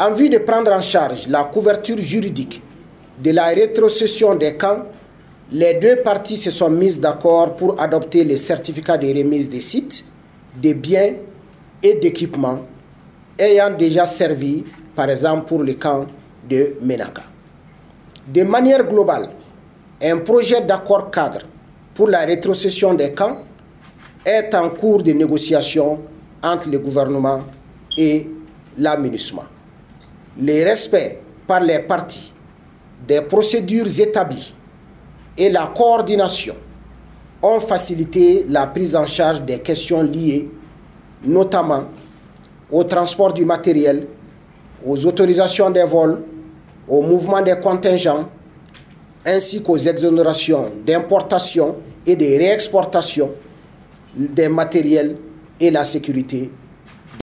En vue de prendre en charge la couverture juridique de la rétrocession des camps, les deux parties se sont mises d'accord pour adopter les certificats de remise des sites, des biens et d'équipements ayant déjà servi, par exemple pour le camp de Menaka. De manière globale, un projet d'accord cadre pour la rétrocession des camps est en cours de négociation entre le gouvernement et l'aménagement. Le respect par les parties des procédures établies et la coordination ont facilité la prise en charge des questions liées notamment au transport du matériel, aux autorisations des vols, au mouvement des contingents, ainsi qu'aux exonérations d'importation et de réexportation des matériels et la sécurité